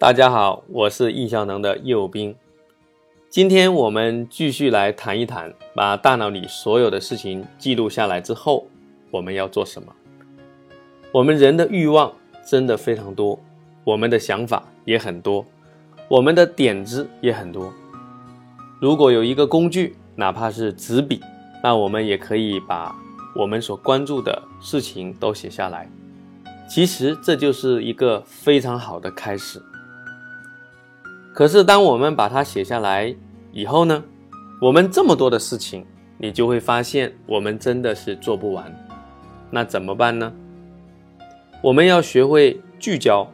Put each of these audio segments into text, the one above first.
大家好，我是易效能的叶兵。今天我们继续来谈一谈，把大脑里所有的事情记录下来之后，我们要做什么？我们人的欲望真的非常多，我们的想法也很多，我们的点子也很多。如果有一个工具，哪怕是纸笔，那我们也可以把我们所关注的事情都写下来。其实这就是一个非常好的开始。可是，当我们把它写下来以后呢，我们这么多的事情，你就会发现我们真的是做不完。那怎么办呢？我们要学会聚焦，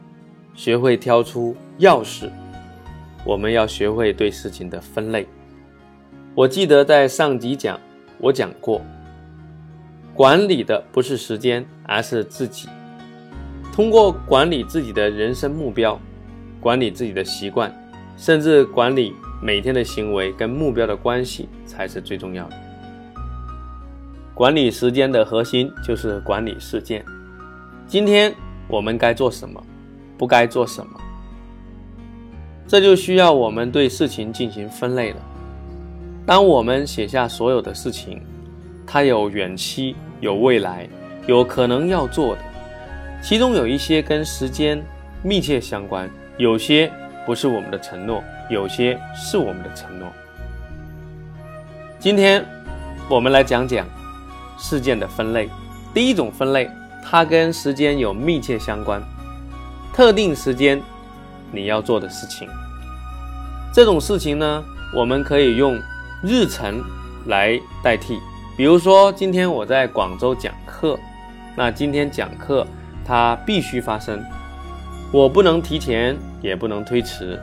学会挑出钥匙，我们要学会对事情的分类。我记得在上集讲，我讲过，管理的不是时间，而是自己。通过管理自己的人生目标，管理自己的习惯。甚至管理每天的行为跟目标的关系才是最重要的。管理时间的核心就是管理事件。今天我们该做什么，不该做什么，这就需要我们对事情进行分类了。当我们写下所有的事情，它有远期、有未来、有可能要做的，其中有一些跟时间密切相关，有些。不是我们的承诺，有些是我们的承诺。今天我们来讲讲事件的分类。第一种分类，它跟时间有密切相关，特定时间你要做的事情。这种事情呢，我们可以用日程来代替。比如说，今天我在广州讲课，那今天讲课它必须发生。我不能提前，也不能推迟。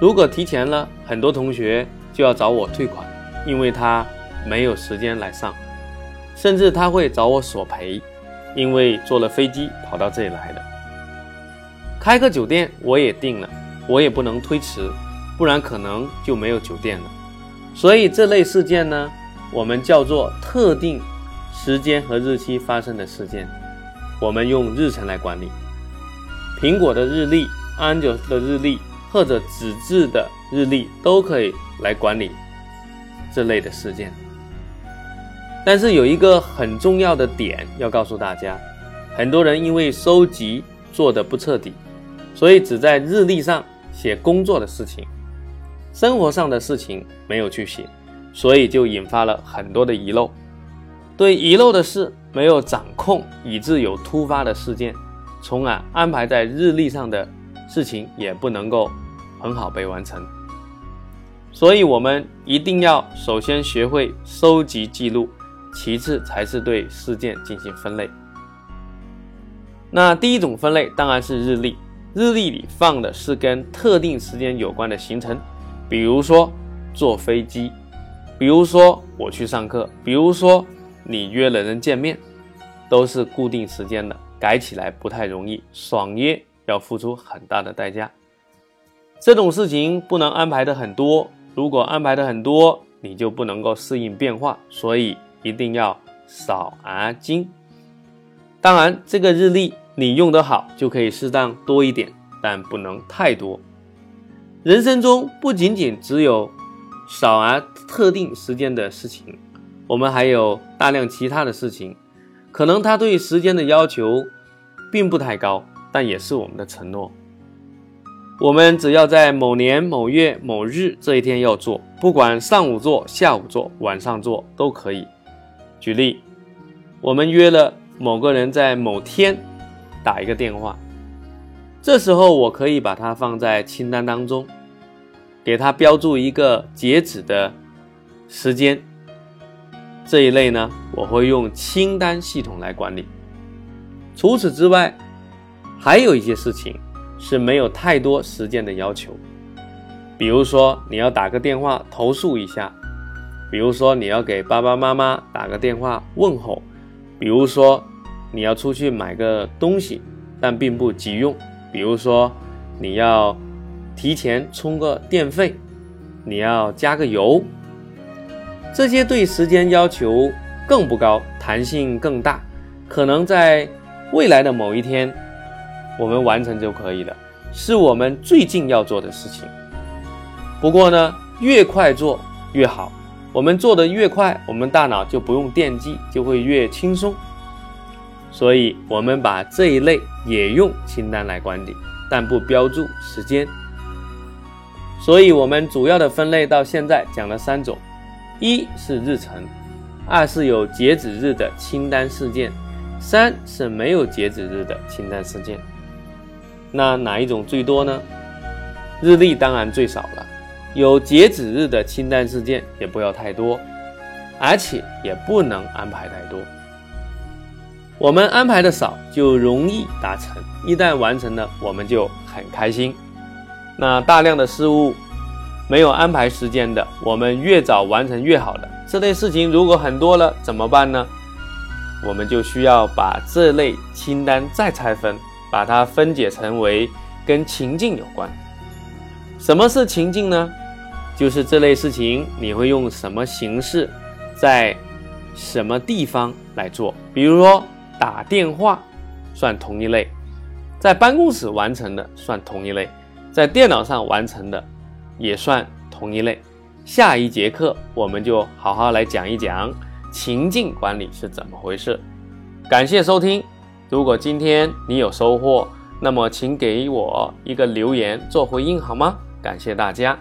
如果提前了，很多同学就要找我退款，因为他没有时间来上，甚至他会找我索赔，因为坐了飞机跑到这里来的。开个酒店我也订了，我也不能推迟，不然可能就没有酒店了。所以这类事件呢，我们叫做特定时间和日期发生的事件，我们用日程来管理。苹果的日历、安卓的日历或者纸质的日历都可以来管理这类的事件。但是有一个很重要的点要告诉大家：很多人因为收集做的不彻底，所以只在日历上写工作的事情，生活上的事情没有去写，所以就引发了很多的遗漏。对遗漏的事没有掌控，以致有突发的事件。从而安排在日历上的事情也不能够很好被完成，所以我们一定要首先学会收集记录，其次才是对事件进行分类。那第一种分类当然是日历，日历里放的是跟特定时间有关的行程，比如说坐飞机，比如说我去上课，比如说你约了人见面，都是固定时间的。改起来不太容易，爽约要付出很大的代价。这种事情不能安排的很多，如果安排的很多，你就不能够适应变化，所以一定要少而精。当然，这个日历你用得好，就可以适当多一点，但不能太多。人生中不仅仅只有少而特定时间的事情，我们还有大量其他的事情。可能他对时间的要求并不太高，但也是我们的承诺。我们只要在某年某月某日这一天要做，不管上午做、下午做、晚上做都可以。举例，我们约了某个人在某天打一个电话，这时候我可以把它放在清单当中，给他标注一个截止的时间。这一类呢，我会用清单系统来管理。除此之外，还有一些事情是没有太多时间的要求，比如说你要打个电话投诉一下，比如说你要给爸爸妈妈打个电话问候，比如说你要出去买个东西，但并不急用，比如说你要提前充个电费，你要加个油。这些对时间要求更不高，弹性更大，可能在未来的某一天我们完成就可以了。是我们最近要做的事情。不过呢，越快做越好。我们做的越快，我们大脑就不用惦记，就会越轻松。所以，我们把这一类也用清单来管理，但不标注时间。所以，我们主要的分类到现在讲了三种：一是日程，二是有截止日的清单事件，三是没有截止日的清单事件。那哪一种最多呢？日历当然最少了。有截止日的清单事件也不要太多，而且也不能安排太多。我们安排的少就容易达成，一旦完成了，我们就很开心。那大量的事物没有安排时间的，我们越早完成越好的这类事情，如果很多了怎么办呢？我们就需要把这类清单再拆分，把它分解成为跟情境有关。什么是情境呢？就是这类事情，你会用什么形式，在什么地方来做？比如说打电话，算同一类；在办公室完成的算同一类；在电脑上完成的也算同一类。下一节课我们就好好来讲一讲情境管理是怎么回事。感谢收听，如果今天你有收获，那么请给我一个留言做回应好吗？感谢大家。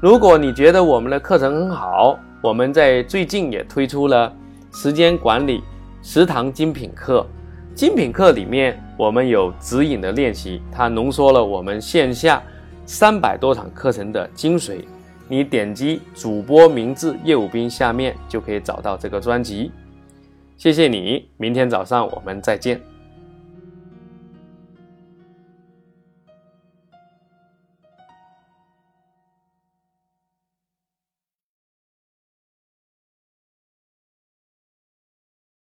如果你觉得我们的课程很好，我们在最近也推出了时间管理十堂精品课。精品课里面我们有指引的练习，它浓缩了我们线下三百多场课程的精髓。你点击主播名字叶武斌下面就可以找到这个专辑。谢谢你，明天早上我们再见。